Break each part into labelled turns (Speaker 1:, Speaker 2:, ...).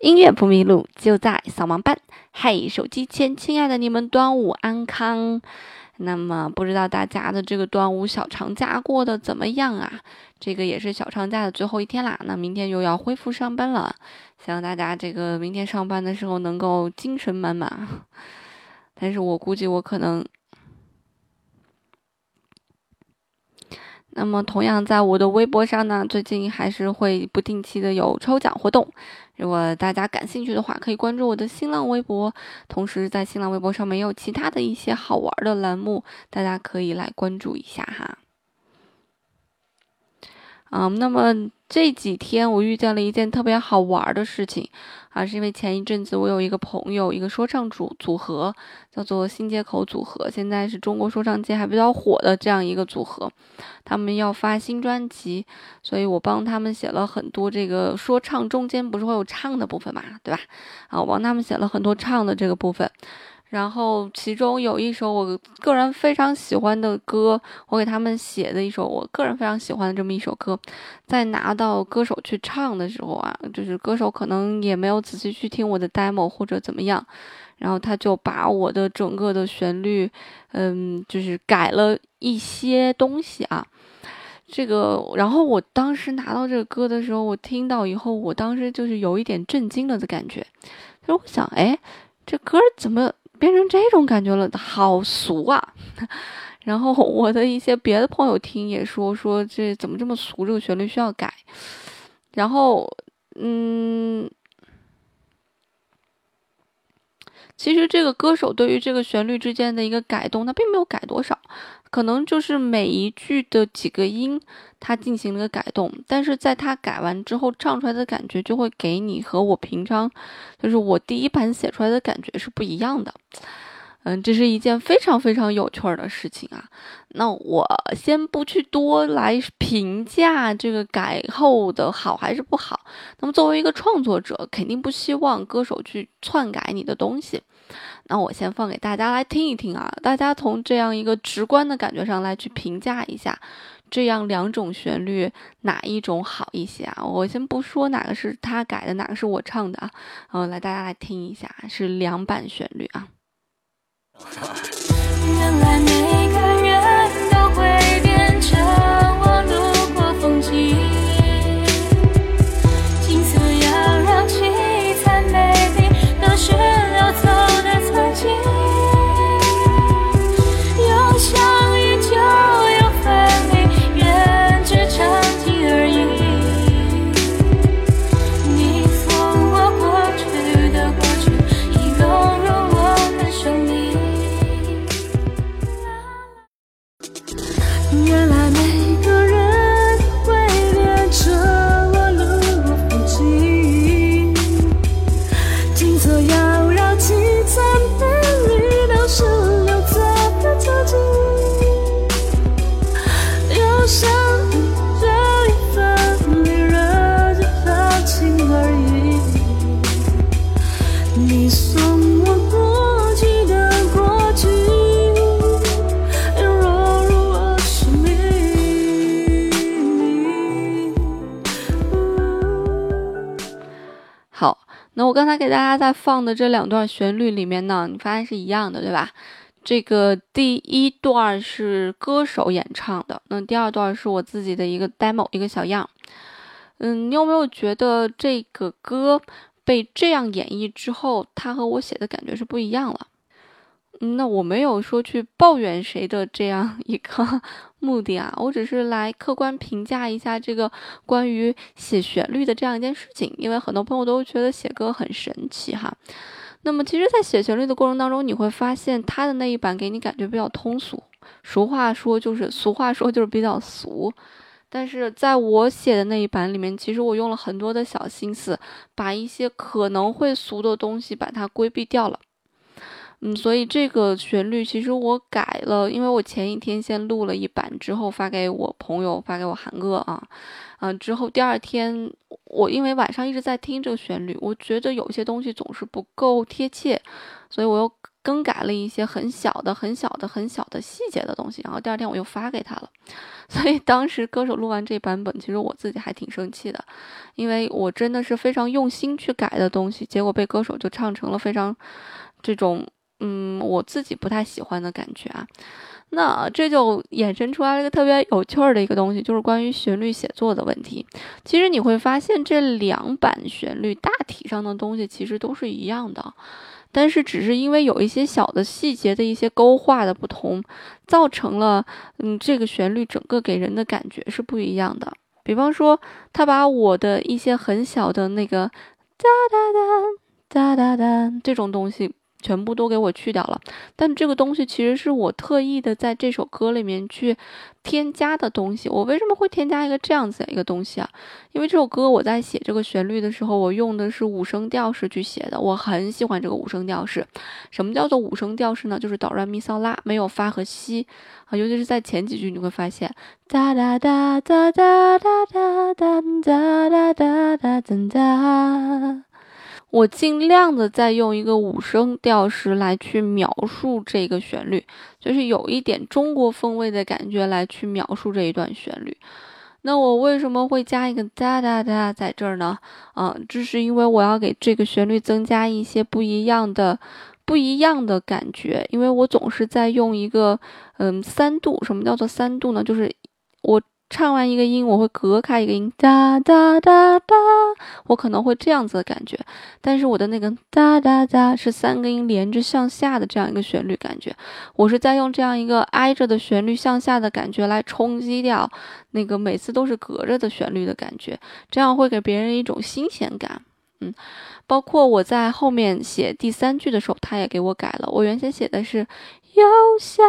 Speaker 1: 音乐不迷路，就在扫盲班。嘿，手机前亲爱的你们，端午安康。那么，不知道大家的这个端午小长假过得怎么样啊？这个也是小长假的最后一天啦。那明天又要恢复上班了，希望大家这个明天上班的时候能够精神满满。但是我估计我可能。那么，同样在我的微博上呢，最近还是会不定期的有抽奖活动。如果大家感兴趣的话，可以关注我的新浪微博。同时，在新浪微博上面也有其他的一些好玩的栏目，大家可以来关注一下哈。嗯，那么这几天我遇见了一件特别好玩的事情，啊，是因为前一阵子我有一个朋友，一个说唱组组合，叫做新街口组合，现在是中国说唱界还比较火的这样一个组合，他们要发新专辑，所以我帮他们写了很多这个说唱中间不是会有唱的部分嘛，对吧？啊，我帮他们写了很多唱的这个部分。然后其中有一首我个人非常喜欢的歌，我给他们写的一首我个人非常喜欢的这么一首歌，在拿到歌手去唱的时候啊，就是歌手可能也没有仔细去听我的 demo 或者怎么样，然后他就把我的整个的旋律，嗯，就是改了一些东西啊，这个，然后我当时拿到这个歌的时候，我听到以后，我当时就是有一点震惊了的感觉，就是我想，哎，这歌怎么？变成这种感觉了，好俗啊！然后我的一些别的朋友听也说说这怎么这么俗，这个旋律需要改。然后，嗯，其实这个歌手对于这个旋律之间的一个改动，他并没有改多少。可能就是每一句的几个音，他进行了个改动，但是在他改完之后唱出来的感觉，就会给你和我平常，就是我第一版写出来的感觉是不一样的。嗯，这是一件非常非常有趣儿的事情啊。那我先不去多来评价这个改后的好还是不好。那么作为一个创作者，肯定不希望歌手去篡改你的东西。那我先放给大家来听一听啊，大家从这样一个直观的感觉上来去评价一下，这样两种旋律哪一种好一些啊？我先不说哪个是他改的，哪个是我唱的啊，嗯，来大家来听一下，是两版旋律啊。原来每个人都会变成那我刚才给大家在放的这两段旋律里面呢，你发现是一样的，对吧？这个第一段是歌手演唱的，那第二段是我自己的一个 demo，一个小样。嗯，你有没有觉得这个歌被这样演绎之后，它和我写的感觉是不一样了？那我没有说去抱怨谁的这样 一个 目的啊，我只是来客观评价一下这个关于写旋律的这样一件事情。因为很多朋友都觉得写歌很神奇哈。那么其实，在写旋律的过程当中，你会发现他的那一版给你感觉比较通俗，俗话说就是俗话说就是比较俗。但是在我写的那一版里面，其实我用了很多的小心思，把一些可能会俗的东西把它规避掉了。嗯，所以这个旋律其实我改了，因为我前一天先录了一版，之后发给我朋友，发给我韩哥啊，嗯，之后第二天我因为晚上一直在听这个旋律，我觉得有些东西总是不够贴切，所以我又更改了一些很小的、很小的、很小的细节的东西，然后第二天我又发给他了。所以当时歌手录完这版本，其实我自己还挺生气的，因为我真的是非常用心去改的东西，结果被歌手就唱成了非常这种嗯我自己不太喜欢的感觉啊。那这就衍生出来了一个特别有趣儿的一个东西，就是关于旋律写作的问题。其实你会发现，这两版旋律大体上的东西其实都是一样的，但是只是因为有一些小的细节的一些勾画的不同，造成了嗯这个旋律整个给人的感觉是不一样的。比方说，他把我的一些很小的那个哒哒哒哒哒哒这种东西。全部都给我去掉了，但这个东西其实是我特意的在这首歌里面去添加的东西。我为什么会添加一个这样子的一个东西啊？因为这首歌我在写这个旋律的时候，我用的是五声调式去写的。我很喜欢这个五声调式。什么叫做五声调式呢？就是哆来咪嗦拉，没有发和西啊。尤其是在前几句，你会发现哒哒哒哒哒哒哒哒哒哒哒哒哒。我尽量的在用一个五声调式来去描述这个旋律，就是有一点中国风味的感觉来去描述这一段旋律。那我为什么会加一个哒哒哒在这儿呢？嗯，这是因为我要给这个旋律增加一些不一样的、不一样的感觉。因为我总是在用一个嗯三度，什么叫做三度呢？就是我。唱完一个音，我会隔开一个音，哒哒哒哒，我可能会这样子的感觉。但是我的那个哒哒哒是三个音连着向下的这样一个旋律感觉，我是在用这样一个挨着的旋律向下的感觉来冲击掉那个每次都是隔着的旋律的感觉，这样会给别人一种新鲜感。嗯，包括我在后面写第三句的时候，他也给我改了。我原先写的是又想。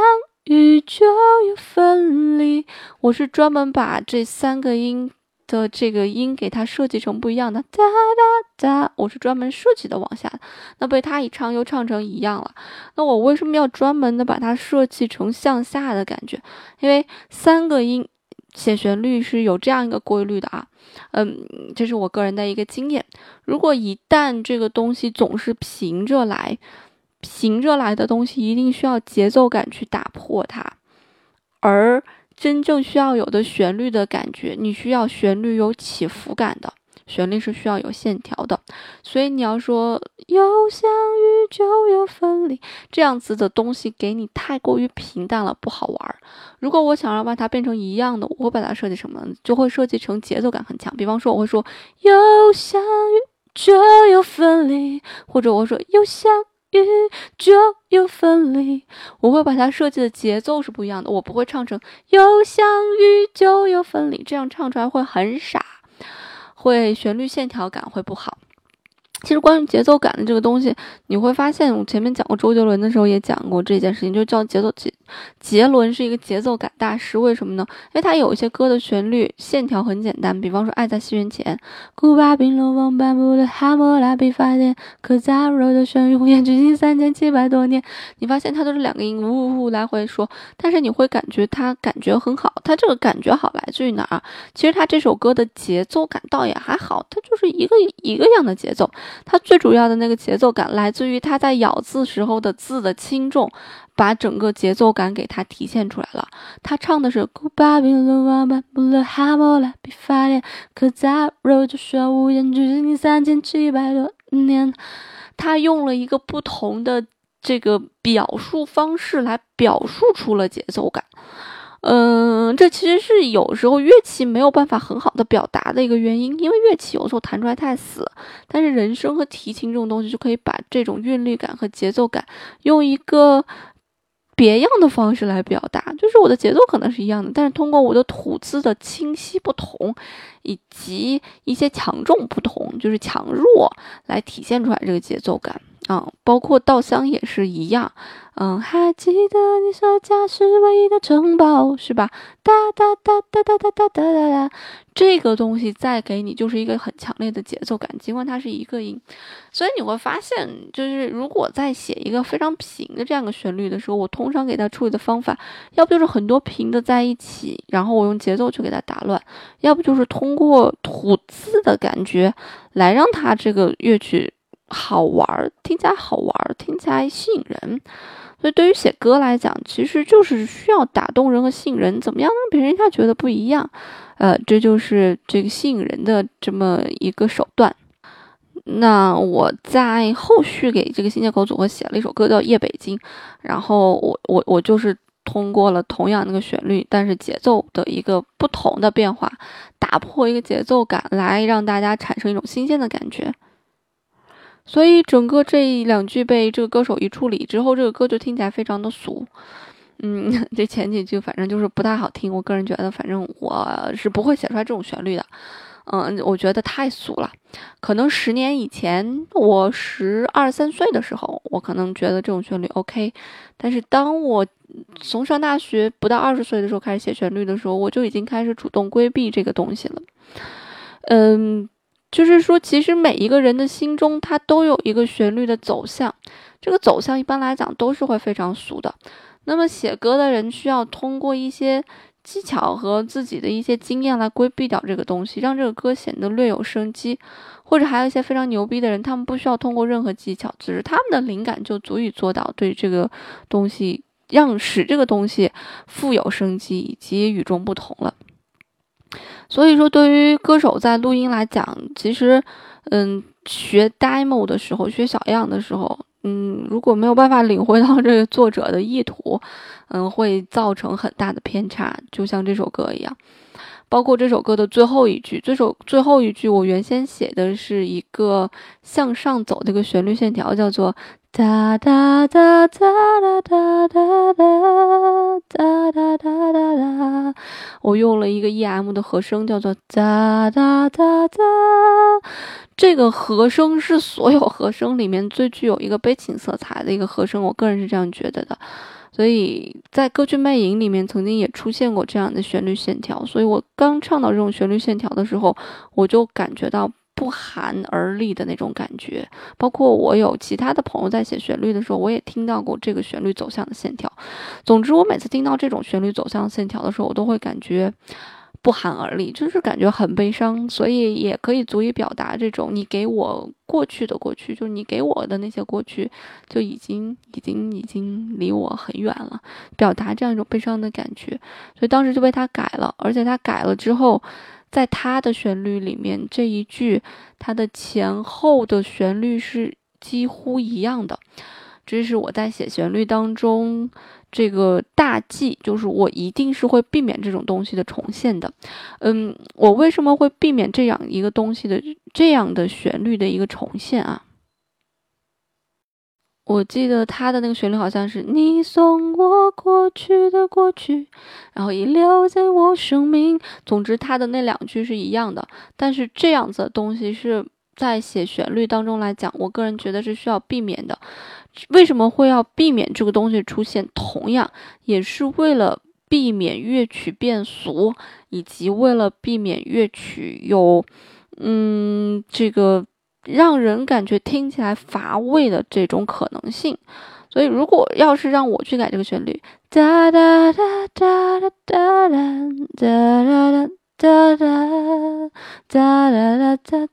Speaker 1: 雨就有分离，我是专门把这三个音的这个音给它设计成不一样的，哒哒哒，我是专门设计的往下，那被他一唱又唱成一样了。那我为什么要专门的把它设计成向下的感觉？因为三个音写旋律是有这样一个规律的啊，嗯，这是我个人的一个经验。如果一旦这个东西总是平着来。平着来的东西一定需要节奏感去打破它，而真正需要有的旋律的感觉，你需要旋律有起伏感的，旋律是需要有线条的。所以你要说有相遇就有分离这样子的东西给你太过于平淡了，不好玩。如果我想要把它变成一样的，我会把它设计什么？就会设计成节奏感很强。比方说，我会说有相遇就有分离，或者我说有相。遇就有分离，我会把它设计的节奏是不一样的，我不会唱成有相遇就有分离，这样唱出来会很傻，会旋律线条感会不好。其实关于节奏感的这个东西，你会发现我前面讲过周杰伦的时候也讲过这件事情，就叫节奏节。杰伦是一个节奏感大师，为什么呢？因为他有一些歌的旋律线条很简单，比方说《爱在西元前》，古巴冰龙王颁布的哈莫拉比法典，可扎罗的旋律红颜至今三千七百多年。你发现它都是两个音，呜呜呜来回说，但是你会感觉它感觉很好。它这个感觉好来自于哪儿？其实它这首歌的节奏感倒也还好，它就是一个一个样的节奏。它最主要的那个节奏感来自于它在咬字时候的字的轻重，把整个节奏感给它体现出来了。他唱的是古巴比伦王颁布了哈摩拉比法典，可扎肉就说无言至今三千七百多年。他用了一个不同的这个表述方式来表述出了节奏感。嗯，这其实是有时候乐器没有办法很好的表达的一个原因，因为乐器有时候弹出来太死，但是人声和提琴这种东西就可以把这种韵律感和节奏感用一个别样的方式来表达，就是我的节奏可能是一样的，但是通过我的吐字的清晰不同，以及一些强重不同，就是强弱来体现出来这个节奏感。嗯，包括稻香也是一样。嗯，还记得你说家是唯一的城堡，是吧？哒哒哒哒哒哒哒哒哒哒，这个东西再给你就是一个很强烈的节奏感，尽管它是一个音。所以你会发现，就是如果在写一个非常平的这样的旋律的时候，我通常给它处理的方法，要不就是很多平的在一起，然后我用节奏去给它打乱；要不就是通过吐字的感觉来让它这个乐曲。好玩，听起来好玩，听起来吸引人。所以对于写歌来讲，其实就是需要打动人和吸引人，怎么样让别人一下觉得不一样？呃，这就是这个吸引人的这么一个手段。那我在后续给这个新街口组合写了一首歌叫《夜北京》，然后我我我就是通过了同样那个旋律，但是节奏的一个不同的变化，打破一个节奏感，来让大家产生一种新鲜的感觉。所以整个这两句被这个歌手一处理之后，这个歌就听起来非常的俗。嗯，这前几句反正就是不太好听。我个人觉得，反正我是不会写出来这种旋律的。嗯，我觉得太俗了。可能十年以前，我十二三岁的时候，我可能觉得这种旋律 OK。但是当我从上大学不到二十岁的时候开始写旋律的时候，我就已经开始主动规避这个东西了。嗯。就是说，其实每一个人的心中，他都有一个旋律的走向，这个走向一般来讲都是会非常俗的。那么写歌的人需要通过一些技巧和自己的一些经验来规避掉这个东西，让这个歌显得略有生机。或者还有一些非常牛逼的人，他们不需要通过任何技巧，只是他们的灵感就足以做到对这个东西让使这个东西富有生机以及与众不同了。所以说，对于歌手在录音来讲，其实，嗯，学 demo 的时候，学小样的时候，嗯，如果没有办法领会到这个作者的意图，嗯，会造成很大的偏差，就像这首歌一样。包括这首歌的最后一句，这首最后一句，我原先写的是一个向上走的一个旋律线条，叫做哒哒哒哒哒哒哒哒哒哒哒哒。我用了一个 EM 的和声，叫做哒哒哒哒。这个和声是所有和声里面最具有一个悲情色彩的一个和声，我个人是这样觉得的。所以在歌剧《魅影》里面，曾经也出现过这样的旋律线条。所以我刚唱到这种旋律线条的时候，我就感觉到不寒而栗的那种感觉。包括我有其他的朋友在写旋律的时候，我也听到过这个旋律走向的线条。总之，我每次听到这种旋律走向线条的时候，我都会感觉。不寒而栗，就是感觉很悲伤，所以也可以足以表达这种你给我过去的过去，就是你给我的那些过去，就已经已经已经离我很远了，表达这样一种悲伤的感觉，所以当时就被他改了，而且他改了之后，在它的旋律里面这一句，它的前后的旋律是几乎一样的，这是我在写旋律当中。这个大忌就是我一定是会避免这种东西的重现的，嗯，我为什么会避免这样一个东西的这样的旋律的一个重现啊？我记得他的那个旋律好像是你送我过去的过去，然后遗留在我生命。总之，他的那两句是一样的，但是这样子的东西是在写旋律当中来讲，我个人觉得是需要避免的。为什么会要避免这个东西出现？同样也是为了避免乐曲变俗，以及为了避免乐曲有，嗯，这个让人感觉听起来乏味的这种可能性。所以，如果要是让我去改这个旋律，哒哒哒哒哒哒哒哒哒。哒哒哒哒哒哒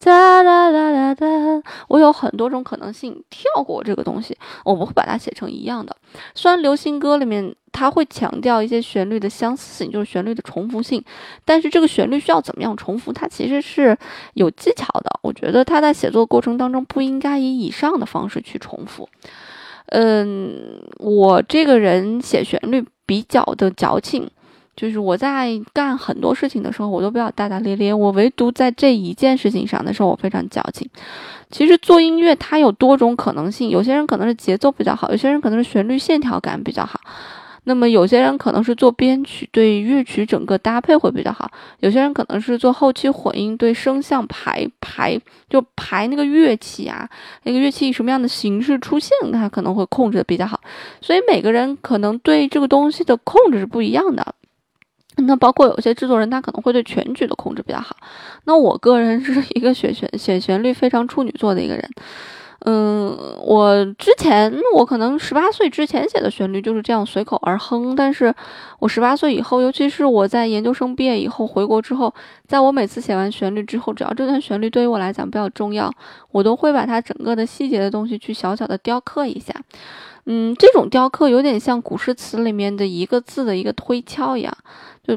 Speaker 1: 哒哒哒哒哒，我有很多种可能性跳过这个东西，我不会把它写成一样的。虽然流行歌里面它会强调一些旋律的相似性，就是旋律的重复性，但是这个旋律需要怎么样重复，它其实是有技巧的。我觉得他在写作过程当中不应该以以上的方式去重复。嗯，我这个人写旋律比较的矫情。就是我在干很多事情的时候，我都比较大大咧咧。我唯独在这一件事情上的时候，我非常矫情。其实做音乐它有多种可能性，有些人可能是节奏比较好，有些人可能是旋律线条感比较好。那么有些人可能是做编曲，对乐曲整个搭配会比较好。有些人可能是做后期混音，对声像排排就排那个乐器啊，那个乐器以什么样的形式出现，他可能会控制的比较好。所以每个人可能对这个东西的控制是不一样的。那包括有些制作人，他可能会对全局的控制比较好。那我个人是一个选旋选旋律非常处女座的一个人，嗯，我之前我可能十八岁之前写的旋律就是这样随口而哼，但是我十八岁以后，尤其是我在研究生毕业以后回国之后，在我每次写完旋律之后，只要这段旋律对于我来讲比较重要，我都会把它整个的细节的东西去小小的雕刻一下。嗯，这种雕刻有点像古诗词里面的一个字的一个推敲一样，就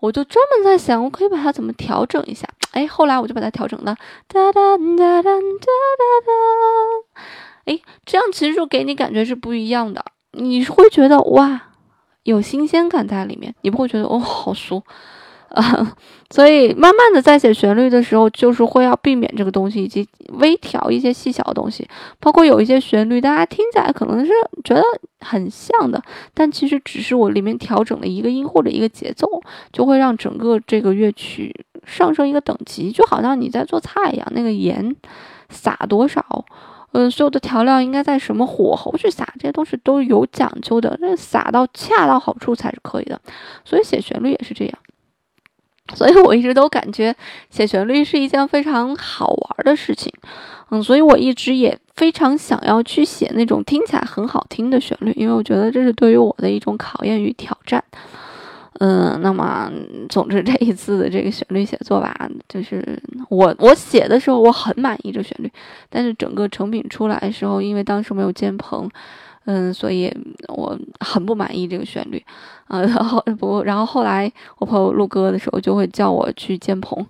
Speaker 1: 我就专门在想，我可以把它怎么调整一下。哎，后来我就把它调整了哒哒哒哒哒哒哒。哎，这样其实就给你感觉是不一样的，你会觉得哇，有新鲜感在里面，你不会觉得哦好俗啊。所以慢慢的在写旋律的时候，就是会要避免这个东西，以及微调一些细小的东西，包括有一些旋律，大家听起来可能是觉得很像的，但其实只是我里面调整了一个音或者一个节奏，就会让整个这个乐曲上升一个等级，就好像你在做菜一样，那个盐撒多少。嗯，所有的调料应该在什么火候去撒，这些东西都有讲究的，那撒到恰到好处才是可以的。所以写旋律也是这样。所以我一直都感觉写旋律是一件非常好玩的事情。嗯，所以我一直也非常想要去写那种听起来很好听的旋律，因为我觉得这是对于我的一种考验与挑战。嗯，那么总之这一次的这个旋律写作吧，就是我我写的时候我很满意这旋律，但是整个成品出来的时候，因为当时没有建棚，嗯，所以我很不满意这个旋律，啊，然后不，然后后来我朋友录歌的时候就会叫我去监棚，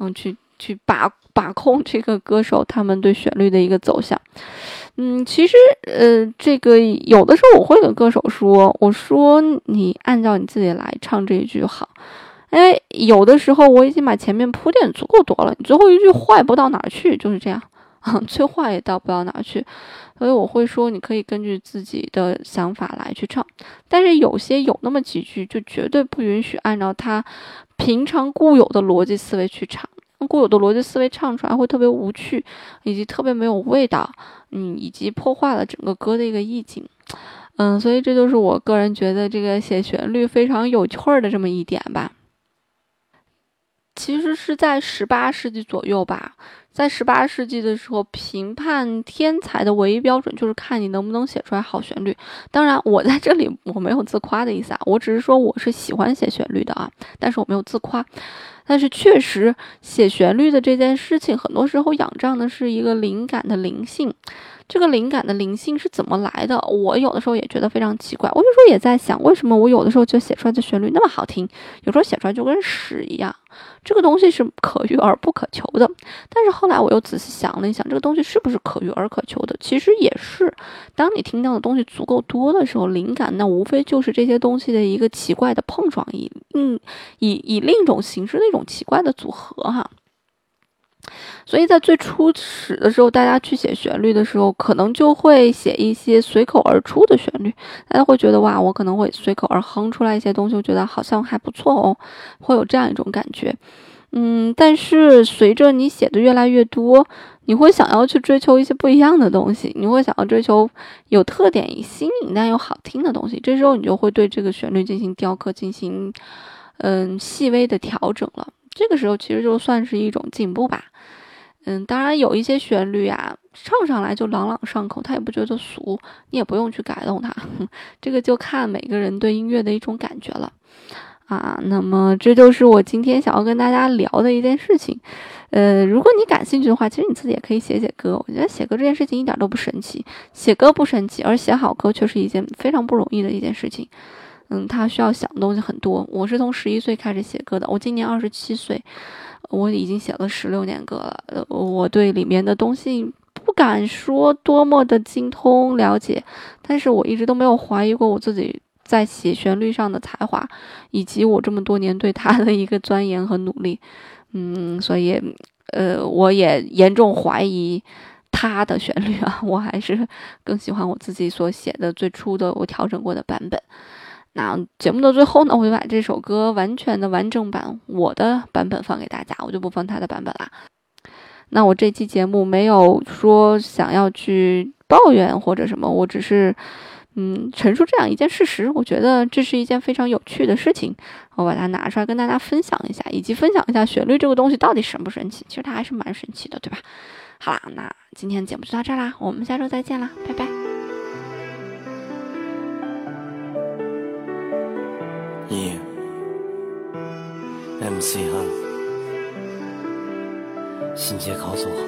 Speaker 1: 嗯，去去把把控这个歌手他们对旋律的一个走向。嗯，其实，呃，这个有的时候我会跟歌手说，我说你按照你自己来唱这一句好，因为有的时候我已经把前面铺垫足够多了，你最后一句坏不到哪儿去，就是这样，哼，催化也到不到哪去，所以我会说你可以根据自己的想法来去唱，但是有些有那么几句就绝对不允许按照他平常固有的逻辑思维去唱。固有的逻辑思维唱出来会特别无趣，以及特别没有味道，嗯，以及破坏了整个歌的一个意境，嗯，所以这就是我个人觉得这个写旋律非常有趣儿的这么一点吧。其实是在十八世纪左右吧，在十八世纪的时候，评判天才的唯一标准就是看你能不能写出来好旋律。当然，我在这里我没有自夸的意思啊，我只是说我是喜欢写旋律的啊，但是我没有自夸。但是确实，写旋律的这件事情，很多时候仰仗的是一个灵感的灵性。这个灵感的灵性是怎么来的？我有的时候也觉得非常奇怪。我有时候也在想，为什么我有的时候就写出来的旋律那么好听，有时候写出来就跟屎一样？这个东西是可遇而不可求的。但是后来我又仔细想了一想，这个东西是不是可遇而可求的？其实也是。当你听到的东西足够多的时候，灵感那无非就是这些东西的一个奇怪的碰撞，以嗯以以另一种形式的一种奇怪的组合哈。所以在最初始的时候，大家去写旋律的时候，可能就会写一些随口而出的旋律。大家会觉得哇，我可能会随口而哼出来一些东西，我觉得好像还不错哦，会有这样一种感觉。嗯，但是随着你写的越来越多，你会想要去追求一些不一样的东西，你会想要追求有特点、新颖但又好听的东西。这时候你就会对这个旋律进行雕刻，进行嗯细微的调整了。这个时候其实就算是一种进步吧。嗯，当然有一些旋律啊，唱上来就朗朗上口，他也不觉得俗，你也不用去改动它，这个就看每个人对音乐的一种感觉了啊。那么这就是我今天想要跟大家聊的一件事情。呃，如果你感兴趣的话，其实你自己也可以写写歌。我觉得写歌这件事情一点都不神奇，写歌不神奇，而写好歌却是一件非常不容易的一件事情。嗯，他需要想的东西很多。我是从十一岁开始写歌的，我今年二十七岁。我已经写了十六年歌了，我对里面的东西不敢说多么的精通了解，但是我一直都没有怀疑过我自己在写旋律上的才华，以及我这么多年对他的一个钻研和努力，嗯，所以，呃，我也严重怀疑他的旋律啊，我还是更喜欢我自己所写的最初的我调整过的版本。那节目的最后呢，我就把这首歌完全的完整版我的版本放给大家，我就不放他的版本啦。那我这期节目没有说想要去抱怨或者什么，我只是嗯陈述这样一件事实。我觉得这是一件非常有趣的事情，我把它拿出来跟大家分享一下，以及分享一下旋律这个东西到底神不神奇。其实它还是蛮神奇的，对吧？好啦，那今天节目就到这啦，我们下周再见啦，拜拜。
Speaker 2: ，MC 哈，新街口组合。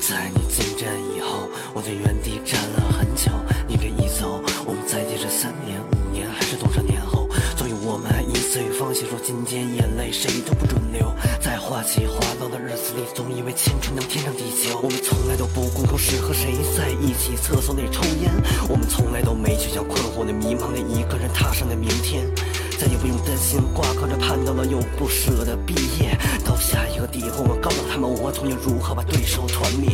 Speaker 2: 在你进站以后，我在原地站了很久。你这一走，我们再接着三年、五年，还是多少年后？总有我们还一岁放弃，说今天眼泪谁都不准流。在滑起滑浪的日子里，总以为青春能天长地久。我们从来都不公开是和谁在一起，厕所里抽烟。我们从来都没去想困惑的、迷茫的一个人踏上的明天。再也不用担心挂科着盼到了又不舍得毕业，到下一个地方我告诉他们我同样如何把对手团灭。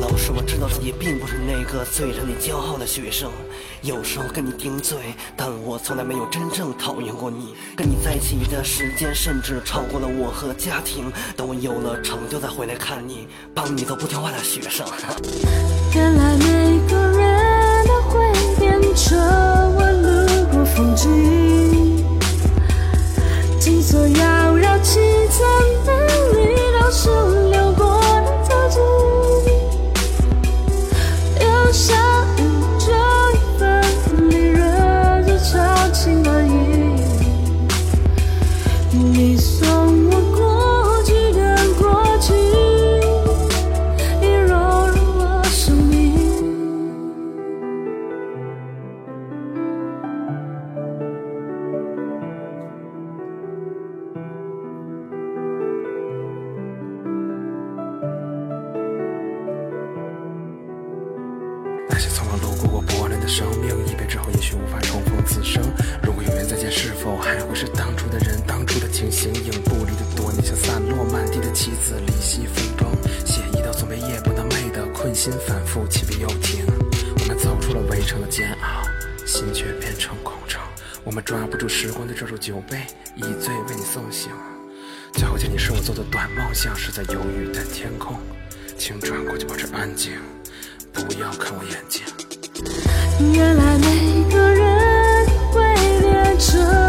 Speaker 2: 老师，我知道自己并不是那个最让你骄傲的学生，有时候跟你顶嘴，但我从来没有真正讨厌过你。跟你在一起的时间甚至超过了我和家庭，等我有了成就再回来看你，帮你做不听话的学生。
Speaker 3: 原来每个人都会变成我路过风景。景色要绕几层
Speaker 4: 成空城。我们抓不住时光的抓住酒杯，以醉为你送行。最后见你是我做的短梦，像是在忧郁的天空。请转过去，保持安静，不要看我眼睛。
Speaker 3: 原来每个人会变成